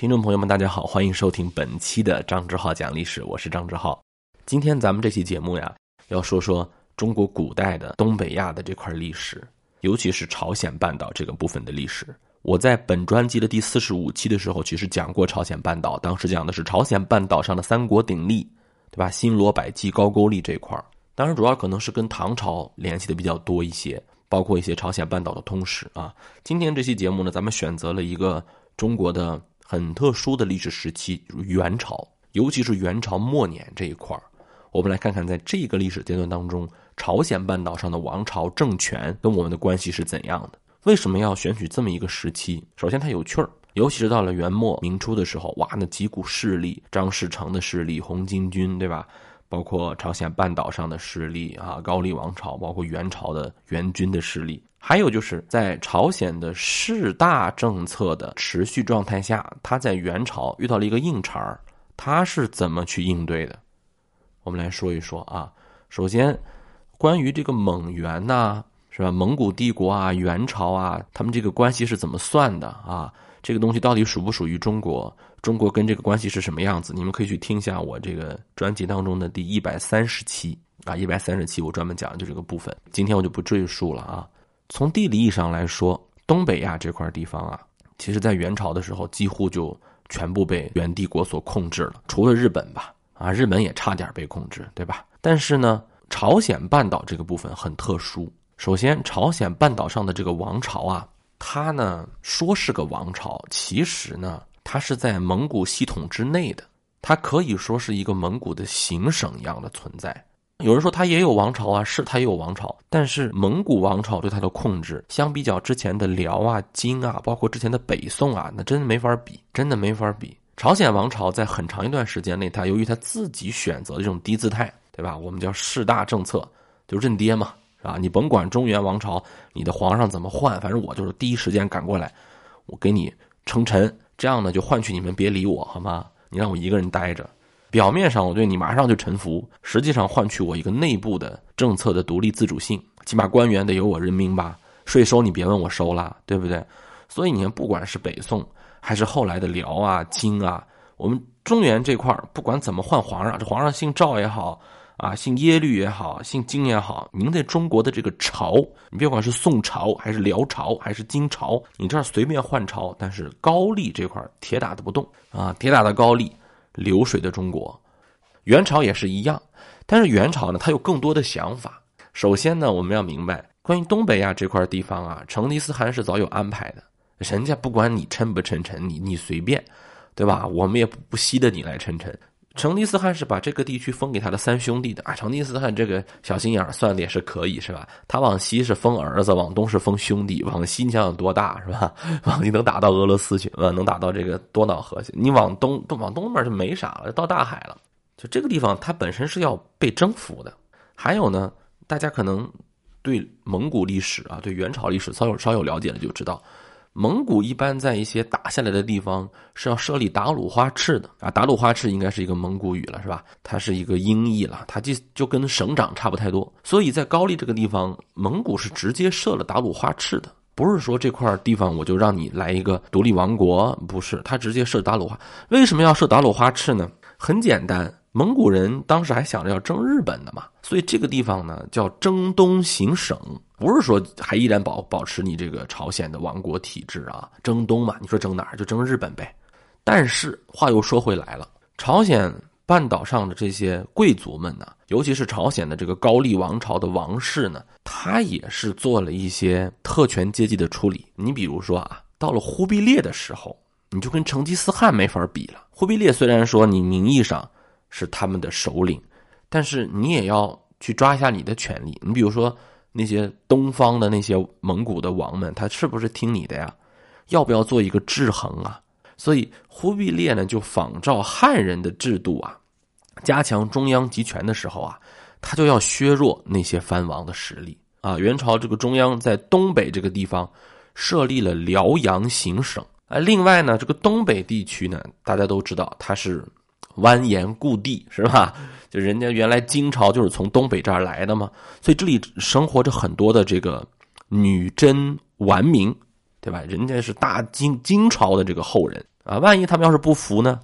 听众朋友们，大家好，欢迎收听本期的张志浩讲历史，我是张志浩。今天咱们这期节目呀，要说说中国古代的东北亚的这块历史，尤其是朝鲜半岛这个部分的历史。我在本专辑的第四十五期的时候，其实讲过朝鲜半岛，当时讲的是朝鲜半岛上的三国鼎立，对吧？新罗、百济、高句丽这块当然主要可能是跟唐朝联系的比较多一些，包括一些朝鲜半岛的通史啊。今天这期节目呢，咱们选择了一个中国的。很特殊的历史时期，元朝，尤其是元朝末年这一块我们来看看，在这个历史阶段当中，朝鲜半岛上的王朝政权跟我们的关系是怎样的？为什么要选取这么一个时期？首先，它有趣儿，尤其是到了元末明初的时候，哇，那几股势力，张士诚的势力，红巾军，对吧？包括朝鲜半岛上的势力啊，高丽王朝，包括元朝的元军的势力。还有就是在朝鲜的士大政策的持续状态下，他在元朝遇到了一个硬茬儿，他是怎么去应对的？我们来说一说啊。首先，关于这个蒙元呐，是吧？蒙古帝国啊，元朝啊，他们这个关系是怎么算的啊？这个东西到底属不属于中国？中国跟这个关系是什么样子？你们可以去听一下我这个专辑当中的第一百三十期啊，一百三十期我专门讲的就这个部分。今天我就不赘述了啊。从地理意义上来说，东北亚这块地方啊，其实在元朝的时候几乎就全部被元帝国所控制了，除了日本吧，啊，日本也差点被控制，对吧？但是呢，朝鲜半岛这个部分很特殊。首先，朝鲜半岛上的这个王朝啊，它呢说是个王朝，其实呢，它是在蒙古系统之内的，它可以说是一个蒙古的行省一样的存在。有人说他也有王朝啊，是他也有王朝，但是蒙古王朝对他的控制，相比较之前的辽啊、金啊，包括之前的北宋啊，那真的没法比，真的没法比。朝鲜王朝在很长一段时间内，他由于他自己选择的这种低姿态，对吧？我们叫士大政策，就认爹嘛，啊？你甭管中原王朝，你的皇上怎么换，反正我就是第一时间赶过来，我给你称臣，这样呢就换取你们别理我，好吗？你让我一个人待着。表面上我对你马上就臣服，实际上换取我一个内部的政策的独立自主性，起码官员得由我任命吧，税收你别问我收了，对不对？所以你看，不管是北宋还是后来的辽啊、金啊，我们中原这块不管怎么换皇上，这皇上姓赵也好啊，姓耶律也好，姓金也好，您在中国的这个朝，你别管是宋朝还是辽朝还是金朝，你这儿随便换朝，但是高丽这块铁打的不动啊，铁打的高丽。流水的中国，元朝也是一样，但是元朝呢，它有更多的想法。首先呢，我们要明白，关于东北亚这块地方啊，成吉思汗是早有安排的。人家不管你称不称臣，你你随便，对吧？我们也不不稀得你来称臣。成吉思汗是把这个地区封给他的三兄弟的啊。成吉思汗这个小心眼算的也是可以，是吧？他往西是封儿子，往东是封兄弟。往西你想想多大，是吧？往西能打到俄罗斯去，呃，能打到这个多瑙河去。你往东，往东面就没啥了，到大海了。就这个地方，它本身是要被征服的。还有呢，大家可能对蒙古历史啊，对元朝历史稍有稍有了解的就知道。蒙古一般在一些打下来的地方是要设立达鲁花赤的啊，达鲁花赤应该是一个蒙古语了，是吧？它是一个音译了，它就就跟省长差不太多。所以在高丽这个地方，蒙古是直接设了达鲁花赤的，不是说这块地方我就让你来一个独立王国，不是，他直接设达鲁花。为什么要设达鲁花赤呢？很简单。蒙古人当时还想着要征日本的嘛，所以这个地方呢叫征东行省，不是说还依然保保持你这个朝鲜的王国体制啊，征东嘛，你说争哪儿就征日本呗。但是话又说回来了，朝鲜半岛上的这些贵族们呢，尤其是朝鲜的这个高丽王朝的王室呢，他也是做了一些特权阶级的处理。你比如说啊，到了忽必烈的时候，你就跟成吉思汗没法比了。忽必烈虽然说你名义上。是他们的首领，但是你也要去抓一下你的权利。你比如说那些东方的那些蒙古的王们，他是不是听你的呀？要不要做一个制衡啊？所以忽必烈呢，就仿照汉人的制度啊，加强中央集权的时候啊，他就要削弱那些藩王的实力啊。元朝这个中央在东北这个地方设立了辽阳行省啊。另外呢，这个东北地区呢，大家都知道它是。蜿蜒故地是吧？就人家原来金朝就是从东北这儿来的嘛，所以这里生活着很多的这个女真顽民，对吧？人家是大金金朝的这个后人，啊，万一他们要是不服呢？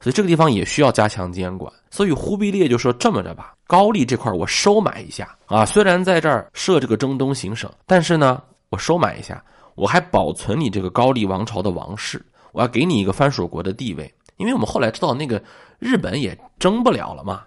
所以这个地方也需要加强监管。所以忽必烈就说这么着吧，高丽这块我收买一下啊，虽然在这儿设这个征东行省，但是呢，我收买一下，我还保存你这个高丽王朝的王室，我要给你一个藩属国的地位，因为我们后来知道那个日本也争不了了嘛。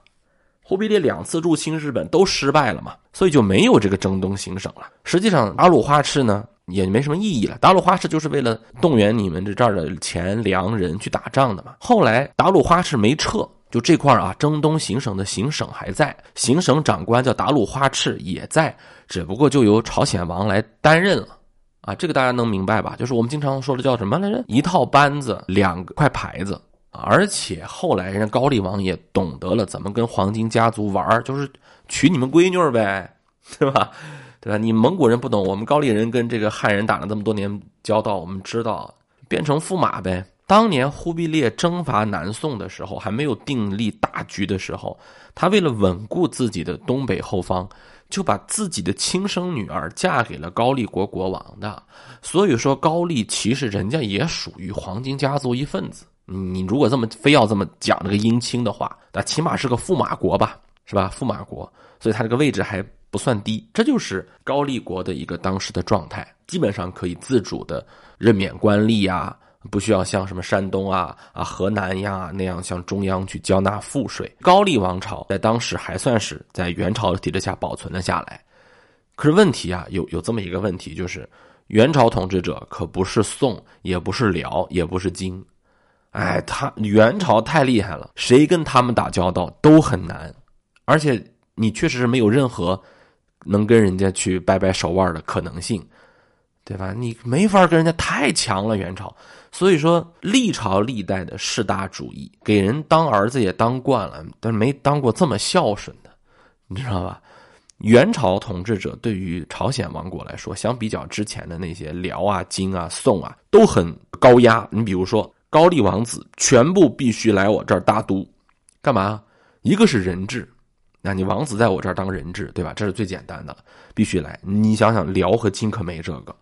忽必烈两次入侵日本都失败了嘛，所以就没有这个征东行省了。实际上，达鲁花赤呢也没什么意义了。达鲁花赤就是为了动员你们这这儿的钱粮人去打仗的嘛。后来达鲁花赤没撤，就这块啊，征东行省的行省还在，行省长官叫达鲁花赤也在，只不过就由朝鲜王来担任了。啊，这个大家能明白吧？就是我们经常说的叫什么来着？一套班子，两块牌子。而且后来人家高丽王也懂得了怎么跟黄金家族玩就是娶你们闺女呗，对吧？对吧？你蒙古人不懂，我们高丽人跟这个汉人打了这么多年交道，我们知道变成驸马呗。当年忽必烈征伐南宋的时候，还没有订立大局的时候，他为了稳固自己的东北后方，就把自己的亲生女儿嫁给了高丽国国王的。所以说，高丽其实人家也属于黄金家族一份子。你如果这么非要这么讲这个姻亲的话，那起码是个驸马国吧，是吧？驸马国，所以它这个位置还不算低。这就是高丽国的一个当时的状态，基本上可以自主的任免官吏啊，不需要像什么山东啊、啊河南呀那样向中央去交纳赋税。高丽王朝在当时还算是在元朝的体制下保存了下来。可是问题啊，有有这么一个问题，就是元朝统治者可不是宋，也不是辽，也不是金。哎，他元朝太厉害了，谁跟他们打交道都很难，而且你确实是没有任何能跟人家去掰掰手腕的可能性，对吧？你没法跟人家太强了，元朝。所以说，历朝历代的士大主义，给人当儿子也当惯了，但是没当过这么孝顺的，你知道吧？元朝统治者对于朝鲜王国来说，相比较之前的那些辽啊、金啊、宋啊，都很高压。你比如说。高丽王子全部必须来我这儿大都，干嘛？一个是人质，那你王子在我这儿当人质，对吧？这是最简单的，必须来。你想想，辽和金可没这个。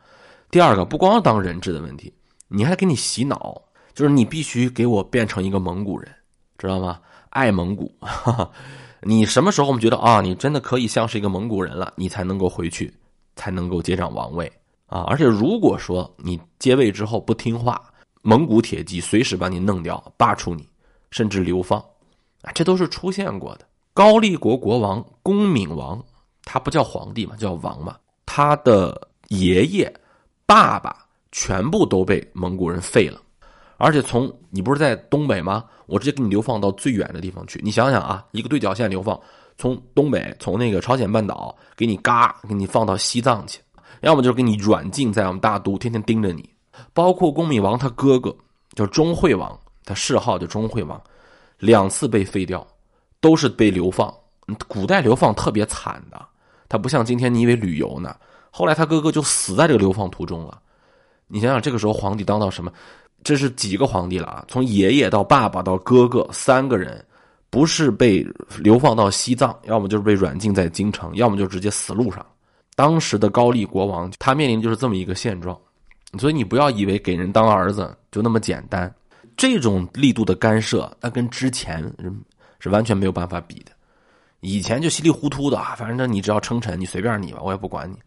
第二个，不光当人质的问题，你还给你洗脑，就是你必须给我变成一个蒙古人，知道吗？爱蒙古，哈 哈你什么时候我们觉得啊，你真的可以像是一个蒙古人了，你才能够回去，才能够接掌王位啊。而且如果说你接位之后不听话，蒙古铁骑随时把你弄掉，罢黜你，甚至流放，啊，这都是出现过的。高丽国国王恭敏王，他不叫皇帝嘛，叫王嘛。他的爷爷、爸爸全部都被蒙古人废了，而且从你不是在东北吗？我直接给你流放到最远的地方去。你想想啊，一个对角线流放，从东北，从那个朝鲜半岛，给你嘎，给你放到西藏去，要么就是给你软禁在我们大都，天天盯着你。包括恭敏王他哥哥叫钟惠王，他谥号叫钟惠王，两次被废掉，都是被流放。古代流放特别惨的，他不像今天你以为旅游呢。后来他哥哥就死在这个流放途中了。你想想，这个时候皇帝当到什么？这是几个皇帝了啊？从爷爷到爸爸到哥哥，三个人不是被流放到西藏，要么就是被软禁在京城，要么就直接死路上。当时的高丽国王他面临就是这么一个现状。所以你不要以为给人当儿子就那么简单，这种力度的干涉，那跟之前是完全没有办法比的。以前就稀里糊涂的啊，反正你只要称臣，你随便你吧，我也不管你。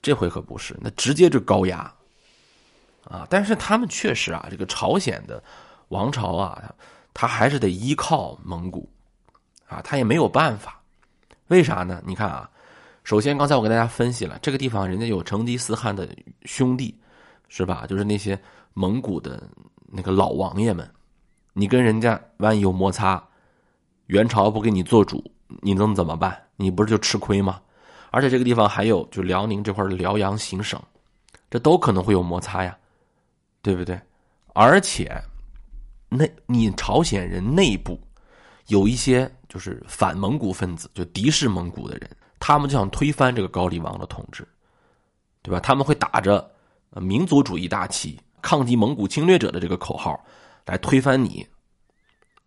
这回可不是，那直接就高压啊！但是他们确实啊，这个朝鲜的王朝啊，他还是得依靠蒙古啊，他也没有办法。为啥呢？你看啊，首先刚才我给大家分析了，这个地方人家有成吉思汗的兄弟。是吧？就是那些蒙古的那个老王爷们，你跟人家万一有摩擦，元朝不给你做主，你能怎么办？你不是就吃亏吗？而且这个地方还有就辽宁这块辽阳行省，这都可能会有摩擦呀，对不对？而且，那你朝鲜人内部有一些就是反蒙古分子，就敌视蒙古的人，他们就想推翻这个高丽王的统治，对吧？他们会打着。民族主义大旗，抗击蒙古侵略者的这个口号，来推翻你，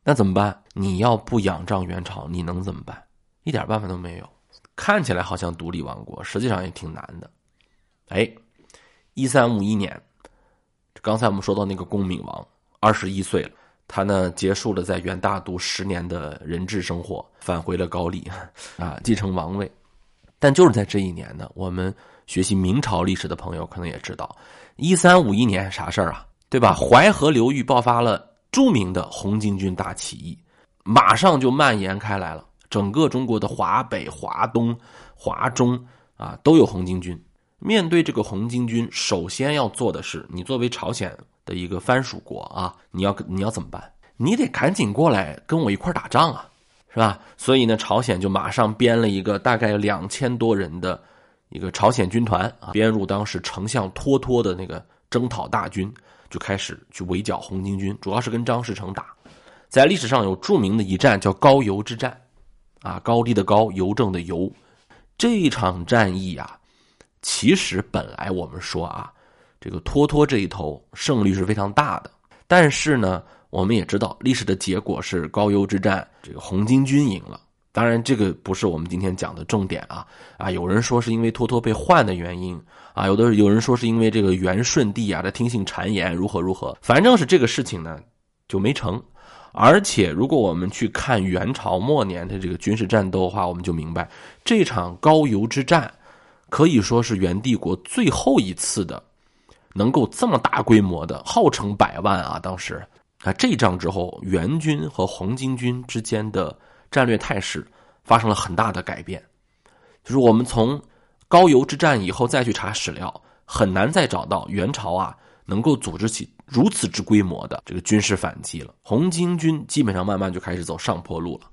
那怎么办？你要不仰仗元朝，你能怎么办？一点办法都没有。看起来好像独立王国，实际上也挺难的。哎，一三五一年，刚才我们说到那个恭敏王二十一岁了。他呢，结束了在元大都十年的人质生活，返回了高丽，啊，继承王位。但就是在这一年呢，我们学习明朝历史的朋友可能也知道，一三五一年啥事儿啊？对吧？淮河流域爆发了著名的红巾军大起义，马上就蔓延开来了。整个中国的华北、华东、华中啊，都有红巾军。面对这个红巾军，首先要做的是，你作为朝鲜。的一个藩属国啊，你要你要怎么办？你得赶紧过来跟我一块打仗啊，是吧？所以呢，朝鲜就马上编了一个大概两千多人的一个朝鲜军团啊，编入当时丞相托托的那个征讨大军，就开始去围剿红巾军，主要是跟张士诚打。在历史上有著名的一战叫高邮之战，啊，高丽的高，邮政的邮。这一场战役啊，其实本来我们说啊。这个托托这一头胜率是非常大的，但是呢，我们也知道历史的结果是高邮之战，这个红巾军赢了。当然，这个不是我们今天讲的重点啊啊！有人说是因为托托被换的原因啊，有的有人说是因为这个元顺帝啊，他听信谗言如何如何，反正是这个事情呢就没成。而且，如果我们去看元朝末年的这个军事战斗的话，我们就明白这场高邮之战可以说是元帝国最后一次的。能够这么大规模的，号称百万啊！当时啊，这仗之后，元军和红巾军之间的战略态势发生了很大的改变。就是我们从高邮之战以后再去查史料，很难再找到元朝啊能够组织起如此之规模的这个军事反击了。红巾军基本上慢慢就开始走上坡路了。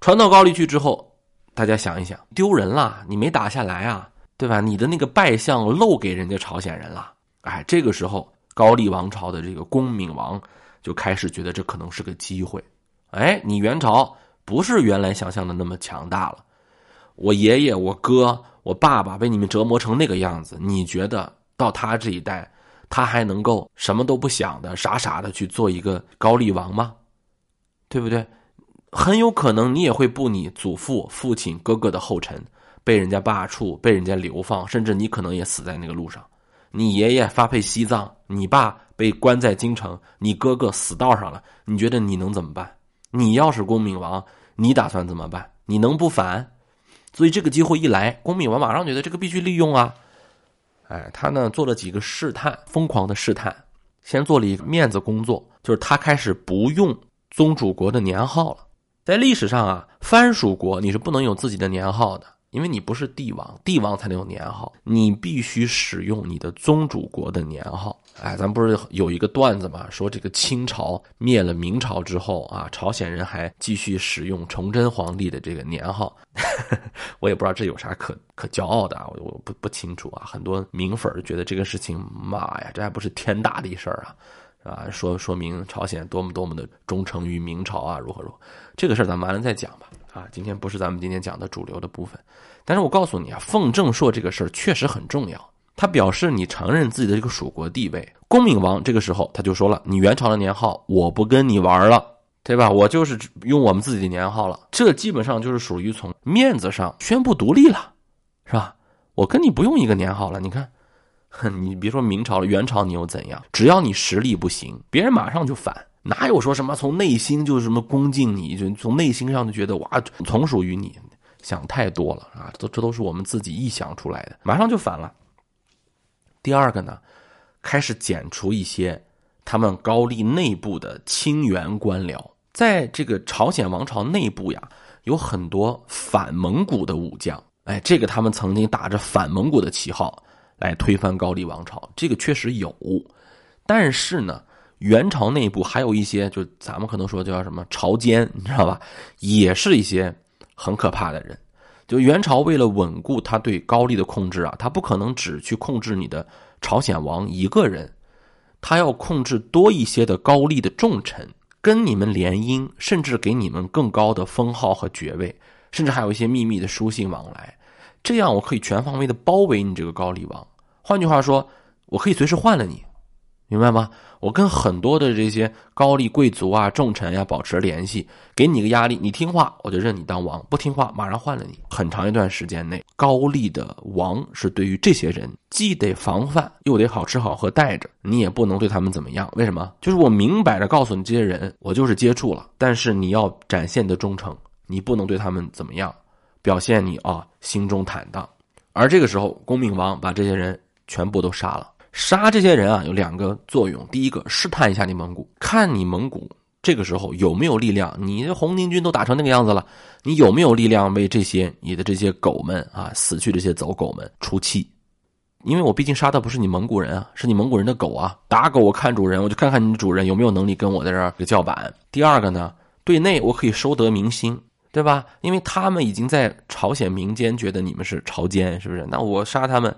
传到高丽去之后，大家想一想，丢人了，你没打下来啊，对吧？你的那个败相漏给人家朝鲜人了。哎，这个时候高丽王朝的这个恭敏王就开始觉得这可能是个机会。哎，你元朝不是原来想象的那么强大了。我爷爷、我哥、我爸爸被你们折磨成那个样子，你觉得到他这一代，他还能够什么都不想的傻傻的去做一个高丽王吗？对不对？很有可能你也会步你祖父、父亲、哥哥的后尘，被人家罢黜，被人家流放，甚至你可能也死在那个路上。你爷爷发配西藏，你爸被关在京城，你哥哥死道上了，你觉得你能怎么办？你要是公敏王，你打算怎么办？你能不反？所以这个机会一来，公敏王马上觉得这个必须利用啊！哎，他呢做了几个试探，疯狂的试探，先做了一个面子工作，就是他开始不用宗主国的年号了。在历史上啊，藩属国你是不能有自己的年号的。因为你不是帝王，帝王才能有年号，你必须使用你的宗主国的年号。哎，咱不是有一个段子嘛，说这个清朝灭了明朝之后啊，朝鲜人还继续使用崇祯皇帝的这个年号。我也不知道这有啥可可骄傲的啊，我我不不清楚啊。很多明粉觉得这个事情，妈呀，这还不是天大的事儿啊，啊，说说明朝鲜多么多么的忠诚于明朝啊，如何如何。这个事儿咱完了再讲吧。啊，今天不是咱们今天讲的主流的部分，但是我告诉你啊，奉正朔这个事儿确实很重要。他表示你承认自己的这个蜀国地位。恭敏王这个时候他就说了，你元朝的年号我不跟你玩了，对吧？我就是用我们自己的年号了。这基本上就是属于从面子上宣布独立了，是吧？我跟你不用一个年号了。你看，哼 你别说明朝了，元朝你又怎样？只要你实力不行，别人马上就反。哪有说什么从内心就什么恭敬你，就从内心上就觉得哇，从属于你，想太多了啊！这这都是我们自己臆想出来的，马上就反了。第二个呢，开始剪除一些他们高丽内部的清源官僚，在这个朝鲜王朝内部呀，有很多反蒙古的武将，哎，这个他们曾经打着反蒙古的旗号来推翻高丽王朝，这个确实有，但是呢。元朝内部还有一些，就咱们可能说叫什么朝奸，你知道吧？也是一些很可怕的人。就元朝为了稳固他对高丽的控制啊，他不可能只去控制你的朝鲜王一个人，他要控制多一些的高丽的重臣，跟你们联姻，甚至给你们更高的封号和爵位，甚至还有一些秘密的书信往来。这样我可以全方位的包围你这个高丽王。换句话说，我可以随时换了你。明白吗？我跟很多的这些高丽贵族啊、重臣呀保持联系，给你个压力，你听话我就认你当王，不听话马上换了你。很长一段时间内，高丽的王是对于这些人既得防范，又得好吃好喝带着，你也不能对他们怎么样。为什么？就是我明摆着告诉你这些人，我就是接触了，但是你要展现的忠诚，你不能对他们怎么样，表现你啊心中坦荡。而这个时候，恭明王把这些人全部都杀了。杀这些人啊，有两个作用。第一个，试探一下你蒙古，看你蒙古这个时候有没有力量。你这红巾军都打成那个样子了，你有没有力量为这些你的这些狗们啊，死去这些走狗们出气？因为我毕竟杀的不是你蒙古人啊，是你蒙古人的狗啊。打狗我看主人，我就看看你主人有没有能力跟我在这儿叫板。第二个呢，对内我可以收得民心，对吧？因为他们已经在朝鲜民间觉得你们是朝奸，是不是？那我杀他们。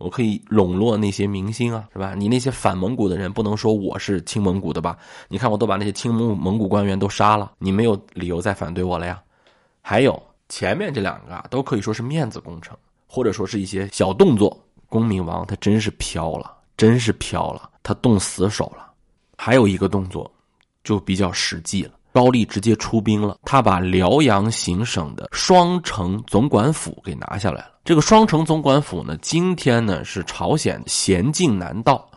我可以笼络那些明星啊，是吧？你那些反蒙古的人不能说我是亲蒙古的吧？你看我都把那些亲蒙蒙古官员都杀了，你没有理由再反对我了呀。还有前面这两个啊，都可以说是面子工程，或者说是一些小动作。公明王他真是飘了，真是飘了，他动死手了。还有一个动作就比较实际了。高丽直接出兵了，他把辽阳行省的双城总管府给拿下来了。这个双城总管府呢，今天呢是朝鲜咸镜南道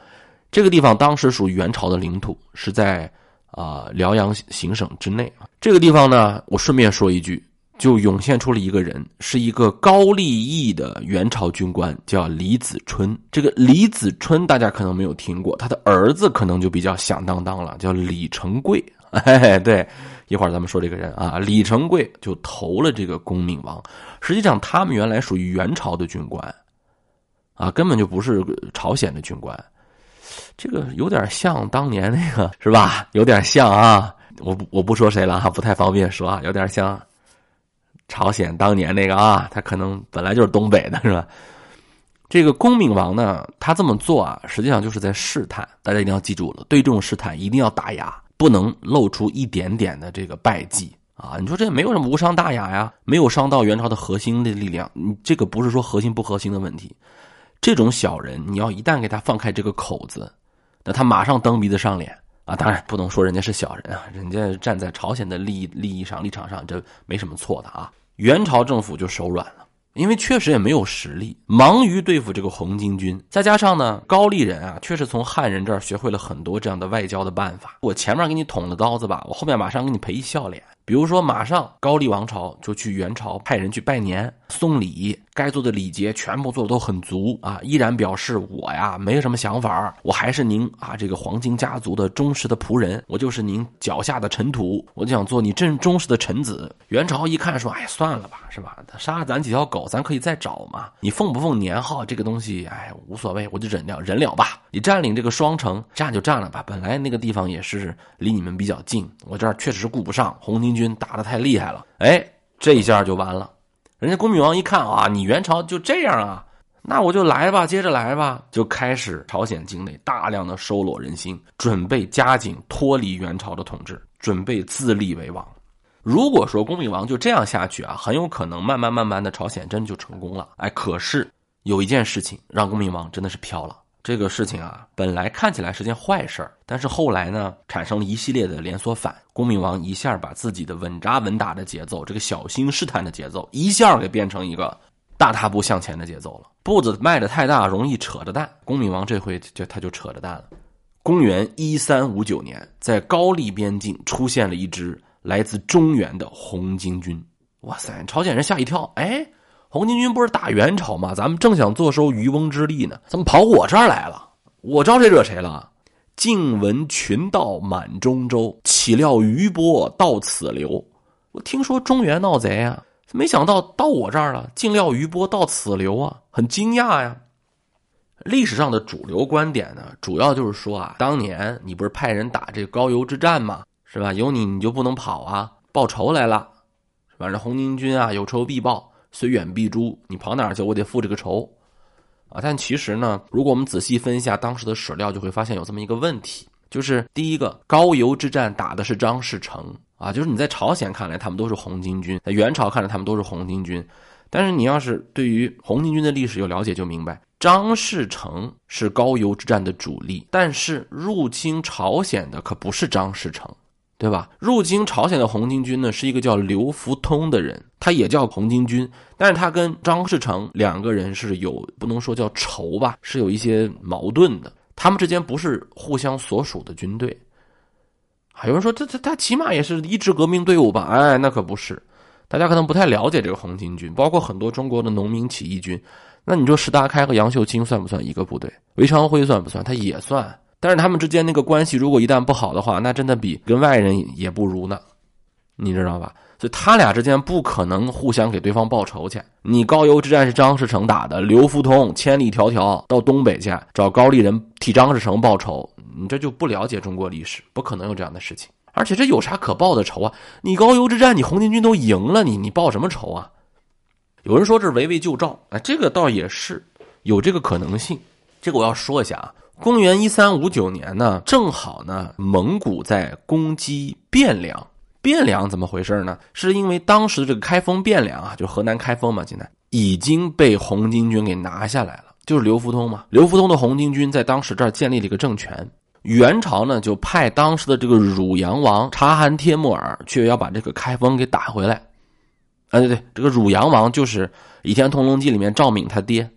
这个地方，当时属于元朝的领土，是在啊辽阳行省之内啊。这个地方呢，我顺便说一句，就涌现出了一个人，是一个高丽裔的元朝军官，叫李子春。这个李子春大家可能没有听过，他的儿子可能就比较响当当了，叫李成贵。哎，对，一会儿咱们说这个人啊，李成桂就投了这个恭明王。实际上，他们原来属于元朝的军官，啊，根本就不是朝鲜的军官。这个有点像当年那个，是吧？有点像啊，我不我不说谁了哈，不太方便说啊，有点像朝鲜当年那个啊，他可能本来就是东北的，是吧？这个恭明王呢，他这么做啊，实际上就是在试探，大家一定要记住了，对这种试探一定要打压。不能露出一点点的这个败绩啊！你说这没有什么无伤大雅呀，没有伤到元朝的核心的力量。你这个不是说核心不核心的问题，这种小人，你要一旦给他放开这个口子，那他马上蹬鼻子上脸啊！当然不能说人家是小人啊，人家站在朝鲜的利益利益上立场上，这没什么错的啊。元朝政府就手软了。因为确实也没有实力，忙于对付这个红巾军，再加上呢，高丽人啊，确实从汉人这儿学会了很多这样的外交的办法。我前面给你捅了刀子吧，我后面马上给你赔一笑脸。比如说，马上高丽王朝就去元朝派人去拜年、送礼，该做的礼节全部做的都很足啊，依然表示我呀没什么想法，我还是您啊这个黄金家族的忠实的仆人，我就是您脚下的尘土，我就想做你真忠实的臣子。元朝一看说，哎，算了吧，是吧？他杀咱几条狗，咱可以再找嘛。你奉不奉年号这个东西，哎，无所谓，我就忍了，忍了吧。你占领这个双城，占就占了吧，本来那个地方也是离你们比较近，我这儿确实顾不上红巾。军打的太厉害了，哎，这一下就完了。人家恭明王一看啊，你元朝就这样啊，那我就来吧，接着来吧，就开始朝鲜境内大量的收拢人心，准备加紧脱离元朝的统治，准备自立为王。如果说恭明王就这样下去啊，很有可能慢慢慢慢的朝鲜真就成功了。哎，可是有一件事情让恭明王真的是飘了。这个事情啊，本来看起来是件坏事，但是后来呢，产生了一系列的连锁反。恭明王一下把自己的稳扎稳打的节奏，这个小心试探的节奏，一下给变成一个大踏步向前的节奏了。步子迈的太大，容易扯着蛋。恭明王这回就他就扯着蛋了。公元一三五九年，在高丽边境出现了一支来自中原的红巾军。哇塞，朝鲜人吓一跳，哎。红巾军不是打元朝吗？咱们正想坐收渔翁之利呢，怎么跑我这儿来了？我招谁惹谁了？静闻群盗满中州，岂料余波到此流。我听说中原闹贼啊，没想到到我这儿了。竟料余波到此流啊，很惊讶呀。历史上的主流观点呢，主要就是说啊，当年你不是派人打这高邮之战吗？是吧？有你你就不能跑啊？报仇来了，反正红巾军啊有仇必报。虽远必诛，你跑哪儿去？我得复这个仇，啊！但其实呢，如果我们仔细分一下当时的史料，就会发现有这么一个问题，就是第一个高邮之战打的是张士诚啊，就是你在朝鲜看来他们都是红巾军，在元朝看来他们都是红巾军，但是你要是对于红巾军的历史有了解，就明白张士诚是高邮之战的主力，但是入侵朝鲜的可不是张士诚，对吧？入京朝鲜的红巾军呢，是一个叫刘福通的人，他也叫红巾军，但是他跟张士诚两个人是有不能说叫仇吧，是有一些矛盾的，他们之间不是互相所属的军队。还有人说，他他他起码也是一支革命队伍吧？哎，那可不是。大家可能不太了解这个红巾军，包括很多中国的农民起义军。那你说石达开和杨秀清算不算一个部队？韦昌辉算不算？他也算。但是他们之间那个关系，如果一旦不好的话，那真的比跟外人也不如呢。你知道吧？所以他俩之间不可能互相给对方报仇去。你高邮之战是张士诚打的，刘福通千里迢迢到东北去找高丽人替张士诚报仇。你这就不了解中国历史，不可能有这样的事情。而且这有啥可报的仇啊？你高邮之战，你红巾军都赢了，你你报什么仇啊？有人说这是围魏救赵，哎，这个倒也是有这个可能性。这个我要说一下啊，公元一三五九年呢，正好呢，蒙古在攻击汴梁。汴梁怎么回事呢？是因为当时的这个开封汴梁啊，就河南开封嘛，现在已经被红巾军给拿下来了。就是刘福通嘛，刘福通的红巾军在当时这儿建立了一个政权。元朝呢，就派当时的这个汝阳王察罕帖木儿去要把这个开封给打回来。啊，对对，这个汝阳王就是《倚天屠龙记》里面赵敏他爹，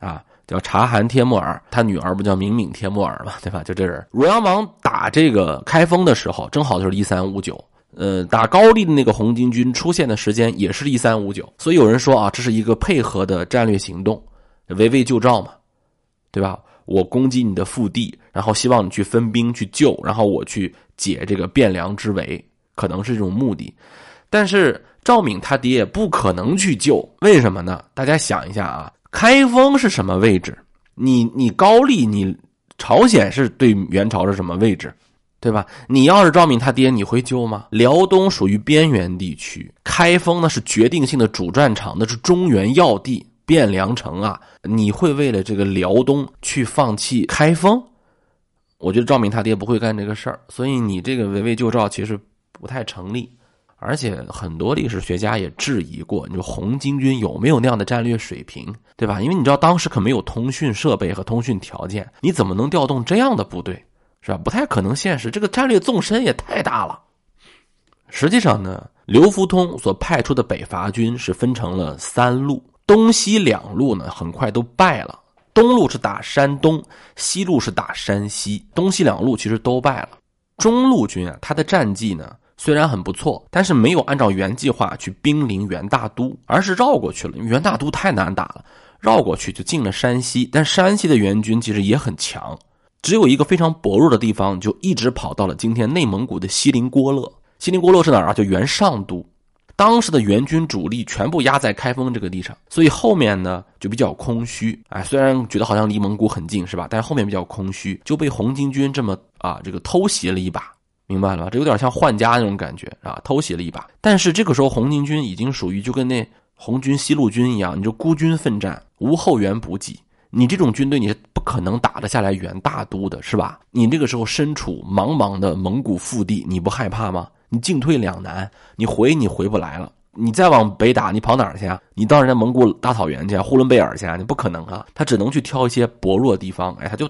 啊，叫察罕帖木儿，他女儿不叫敏敏帖木儿嘛，对吧？就这人。汝阳王打这个开封的时候，正好就是一三五九，呃，打高丽的那个红巾军出现的时间也是一三五九，所以有人说啊，这是一个配合的战略行动，围魏救赵嘛，对吧？我攻击你的腹地，然后希望你去分兵去救，然后我去解这个汴梁之围，可能是这种目的。但是赵敏他爹不可能去救，为什么呢？大家想一下啊，开封是什么位置？你你高丽，你朝鲜是对元朝是什么位置？对吧？你要是赵敏他爹，你会救吗？辽东属于边缘地区，开封呢是决定性的主战场，那是中原要地。汴梁城啊，你会为了这个辽东去放弃开封？我觉得赵敏他爹不会干这个事儿，所以你这个围魏救赵其实不太成立。而且很多历史学家也质疑过，你说红巾军有没有那样的战略水平，对吧？因为你知道当时可没有通讯设备和通讯条件，你怎么能调动这样的部队，是吧？不太可能现实。这个战略纵深也太大了。实际上呢，刘福通所派出的北伐军是分成了三路。东西两路呢，很快都败了。东路是打山东，西路是打山西。东西两路其实都败了。中路军啊，他的战绩呢虽然很不错，但是没有按照原计划去兵临元大都，而是绕过去了。因为元大都太难打了，绕过去就进了山西。但山西的援军其实也很强，只有一个非常薄弱的地方，就一直跑到了今天内蒙古的锡林郭勒。锡林郭勒是哪儿啊？就元上都。当时的援军主力全部压在开封这个地上，所以后面呢就比较空虚。哎，虽然觉得好像离蒙古很近，是吧？但是后面比较空虚，就被红巾军这么啊这个偷袭了一把，明白了吧？这有点像换家那种感觉啊，偷袭了一把。但是这个时候红巾军已经属于就跟那红军西路军一样，你就孤军奋战，无后援补给，你这种军队你是不可能打得下来元大都的，是吧？你这个时候身处茫茫的蒙古腹地，你不害怕吗？你进退两难，你回你回不来了，你再往北打，你跑哪儿去啊？你到人家蒙古大草原去，呼伦贝尔去啊，你不可能啊！他只能去挑一些薄弱地方，哎，他就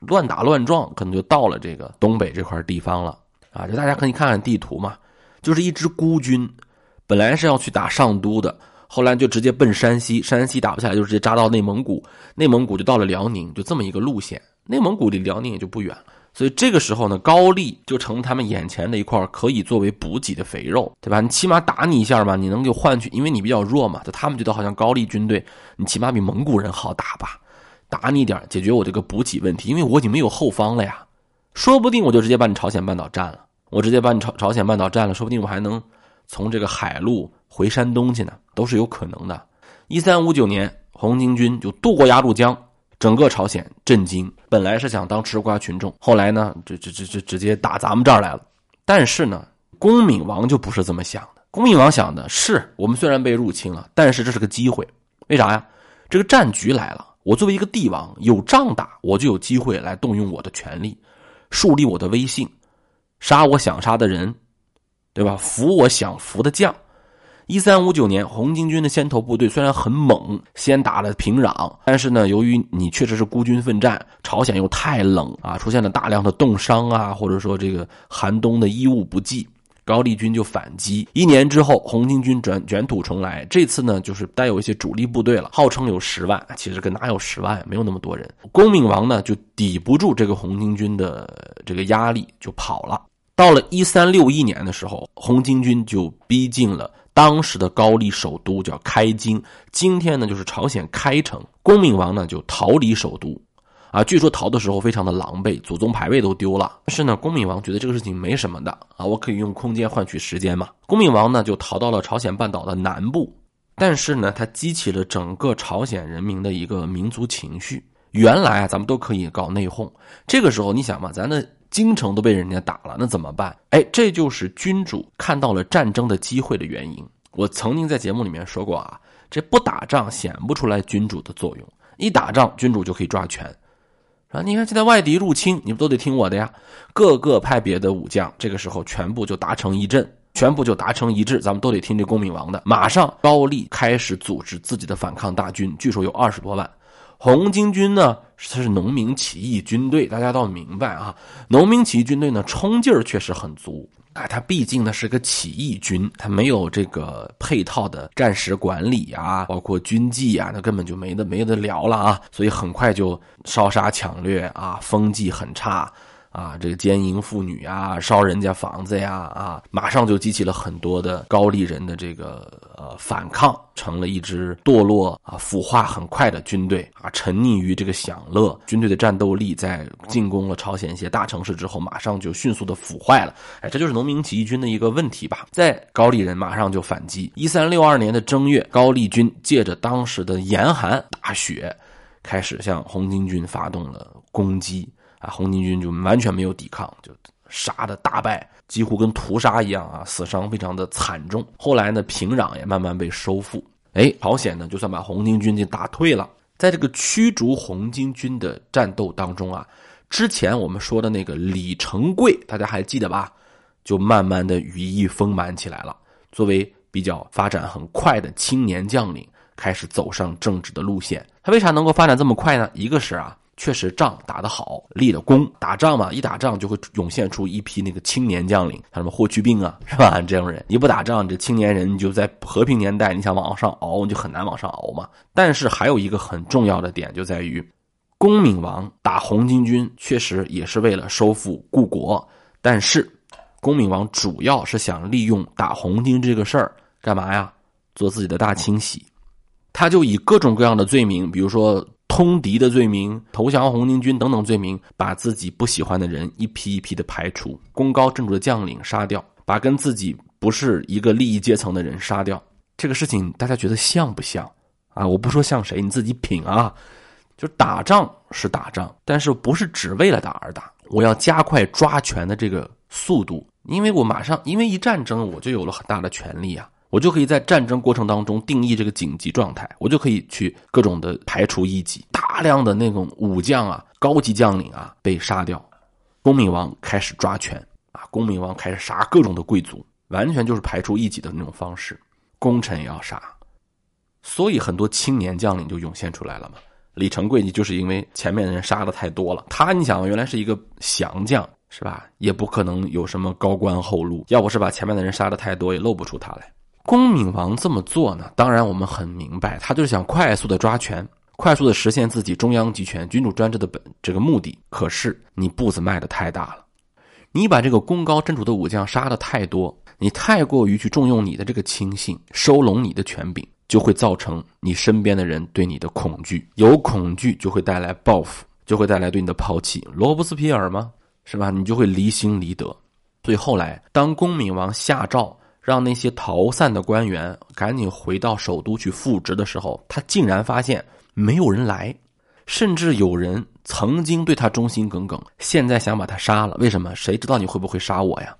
乱打乱撞，可能就到了这个东北这块地方了啊！就大家可以看看地图嘛，就是一支孤军，本来是要去打上都的，后来就直接奔山西，山西打不下来，就直接扎到内蒙古，内蒙古就到了辽宁，就这么一个路线。内蒙古离辽宁也就不远了。所以这个时候呢，高丽就成他们眼前的一块可以作为补给的肥肉，对吧？你起码打你一下嘛，你能给换取，因为你比较弱嘛。就他们觉得好像高丽军队，你起码比蒙古人好打吧？打你一点，解决我这个补给问题，因为我已经没有后方了呀。说不定我就直接把你朝鲜半岛占了，我直接把你朝朝鲜半岛占了，说不定我还能从这个海路回山东去呢，都是有可能的。一三五九年，红巾军就渡过鸭绿江。整个朝鲜震惊，本来是想当吃瓜群众，后来呢，这这这这直接打咱们这儿来了。但是呢，恭敏王就不是这么想的。恭敏王想的是，我们虽然被入侵了，但是这是个机会。为啥呀？这个战局来了，我作为一个帝王，有仗打，我就有机会来动用我的权力，树立我的威信，杀我想杀的人，对吧？服我想服的将。一三五九年，红巾军的先头部队虽然很猛，先打了平壤，但是呢，由于你确实是孤军奋战，朝鲜又太冷啊，出现了大量的冻伤啊，或者说这个寒冬的衣物不济，高丽军就反击。一年之后，红巾军转卷土重来，这次呢，就是带有一些主力部队了，号称有十万，其实跟哪有十万，没有那么多人。恭闵王呢，就抵不住这个红巾军的这个压力，就跑了。到了一三六一年的时候，红巾军就逼近了。当时的高丽首都叫开京，今天呢就是朝鲜开城。恭闵王呢就逃离首都，啊，据说逃的时候非常的狼狈，祖宗牌位都丢了。但是呢，恭闵王觉得这个事情没什么的啊，我可以用空间换取时间嘛。恭闵王呢就逃到了朝鲜半岛的南部，但是呢，他激起了整个朝鲜人民的一个民族情绪。原来啊，咱们都可以搞内讧，这个时候你想嘛，咱的。京城都被人家打了，那怎么办？哎，这就是君主看到了战争的机会的原因。我曾经在节目里面说过啊，这不打仗显不出来君主的作用，一打仗君主就可以抓权。啊，你看现在外敌入侵，你不都得听我的呀？各个派别的武将这个时候全部就达成一阵，全部就达成一致，咱们都得听这公明王的。马上高丽开始组织自己的反抗大军，据说有二十多万。红巾军呢，它是农民起义军队，大家都明白啊。农民起义军队呢，冲劲儿确实很足啊。他毕竟呢是个起义军，他没有这个配套的战时管理啊，包括军纪啊，那根本就没得没得聊了啊。所以很快就烧杀抢掠啊，风纪很差。啊，这个奸淫妇女啊，烧人家房子呀，啊，马上就激起了很多的高丽人的这个呃反抗，成了一支堕落啊、腐化很快的军队啊，沉溺于这个享乐。军队的战斗力在进攻了朝鲜一些大城市之后，马上就迅速的腐坏了。哎，这就是农民起义军的一个问题吧。在高丽人马上就反击。一三六二年的正月，高丽军借着当时的严寒大雪，开始向红巾军发动了攻击。啊，红巾军就完全没有抵抗，就杀的大败，几乎跟屠杀一样啊，死伤非常的惨重。后来呢，平壤也慢慢被收复。哎，朝鲜呢，就算把红巾军给打退了。在这个驱逐红巾军的战斗当中啊，之前我们说的那个李成桂，大家还记得吧？就慢慢的羽翼丰满起来了。作为比较发展很快的青年将领，开始走上政治的路线。他为啥能够发展这么快呢？一个是啊。确实仗打得好，立了功。打仗嘛，一打仗就会涌现出一批那个青年将领，像什么霍去病啊，是吧？这样人，你不打仗，这青年人就在和平年代，你想往上熬，你就很难往上熬嘛。但是还有一个很重要的点，就在于，恭闵王打红巾军，确实也是为了收复故国。但是，恭闵王主要是想利用打红巾这个事儿干嘛呀？做自己的大清洗，他就以各种各样的罪名，比如说。通敌的罪名、投降红巾军等等罪名，把自己不喜欢的人一批一批的排除，功高震主的将领杀掉，把跟自己不是一个利益阶层的人杀掉。这个事情大家觉得像不像啊？我不说像谁，你自己品啊。就打仗是打仗，但是不是只为了打而打。我要加快抓权的这个速度，因为我马上因为一战争，我就有了很大的权力啊。我就可以在战争过程当中定义这个紧急状态，我就可以去各种的排除异己，大量的那种武将啊、高级将领啊被杀掉，公明王开始抓权啊，公明王开始杀各种的贵族，完全就是排除异己的那种方式，功臣也要杀，所以很多青年将领就涌现出来了嘛。李成桂，就是因为前面的人杀的太多了，他你想原来是一个降将是吧，也不可能有什么高官厚禄，要不是把前面的人杀的太多，也露不出他来。恭敏王这么做呢？当然，我们很明白，他就是想快速的抓权，快速的实现自己中央集权、君主专制的本这个目的。可是你步子迈的太大了，你把这个功高震主的武将杀的太多，你太过于去重用你的这个亲信，收拢你的权柄，就会造成你身边的人对你的恐惧，有恐惧就会带来报复，就会带来对你的抛弃。罗伯斯皮尔吗？是吧？你就会离心离德。所以后来，当恭敏王下诏。让那些逃散的官员赶紧回到首都去复职的时候，他竟然发现没有人来，甚至有人曾经对他忠心耿耿，现在想把他杀了。为什么？谁知道你会不会杀我呀？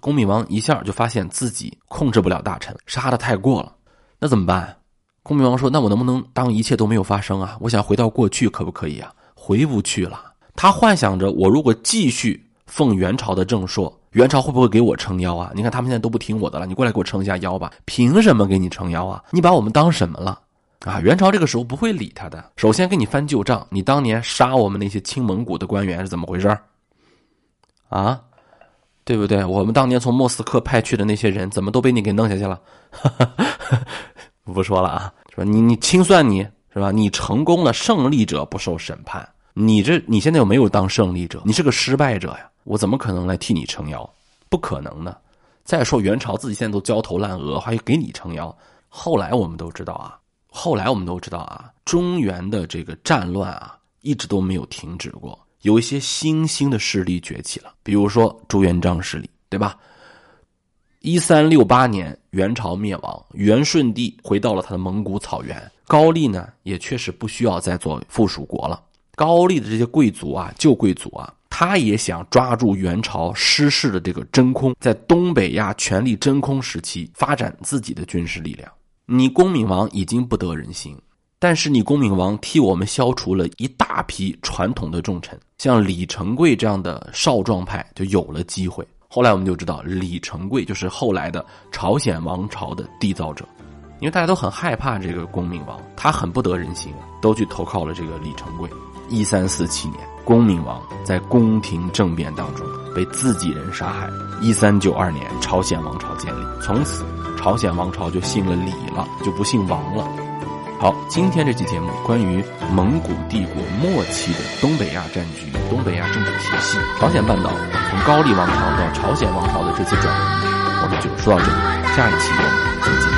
恭闵王一下就发现自己控制不了大臣，杀的太过了，那怎么办？恭闵王说：“那我能不能当一切都没有发生啊？我想回到过去，可不可以啊？回不去了。他幻想着，我如果继续奉元朝的正朔。”元朝会不会给我撑腰啊？你看他们现在都不听我的了，你过来给我撑一下腰吧。凭什么给你撑腰啊？你把我们当什么了？啊，元朝这个时候不会理他的。首先给你翻旧账，你当年杀我们那些清蒙古的官员是怎么回事啊，对不对？我们当年从莫斯科派去的那些人，怎么都被你给弄下去了？不说了啊，说你你清算你是吧？你成功了，胜利者不受审判。你这你现在又没有当胜利者，你是个失败者呀。我怎么可能来替你撑腰？不可能呢。再说元朝自己现在都焦头烂额，还给你撑腰。后来我们都知道啊，后来我们都知道啊，中原的这个战乱啊，一直都没有停止过。有一些新兴的势力崛起了，比如说朱元璋势力，对吧？一三六八年，元朝灭亡，元顺帝回到了他的蒙古草原，高丽呢，也确实不需要再做附属国了。高丽的这些贵族啊，旧贵族啊。他也想抓住元朝失势的这个真空，在东北亚权力真空时期发展自己的军事力量。你恭敏王已经不得人心，但是你恭敏王替我们消除了一大批传统的重臣，像李成桂这样的少壮派就有了机会。后来我们就知道，李成桂就是后来的朝鲜王朝的缔造者，因为大家都很害怕这个恭明王，他很不得人心，都去投靠了这个李成桂。一三四七年。恭明王在宫廷政变当中被自己人杀害。一三九二年，朝鲜王朝建立，从此朝鲜王朝就姓了李了，就不姓王了。好，今天这期节目关于蒙古帝国末期的东北亚战局、东北亚政治体系、朝鲜半岛从高丽王朝到朝鲜王朝的这次转移，我们就说到这里。下一期我们再见。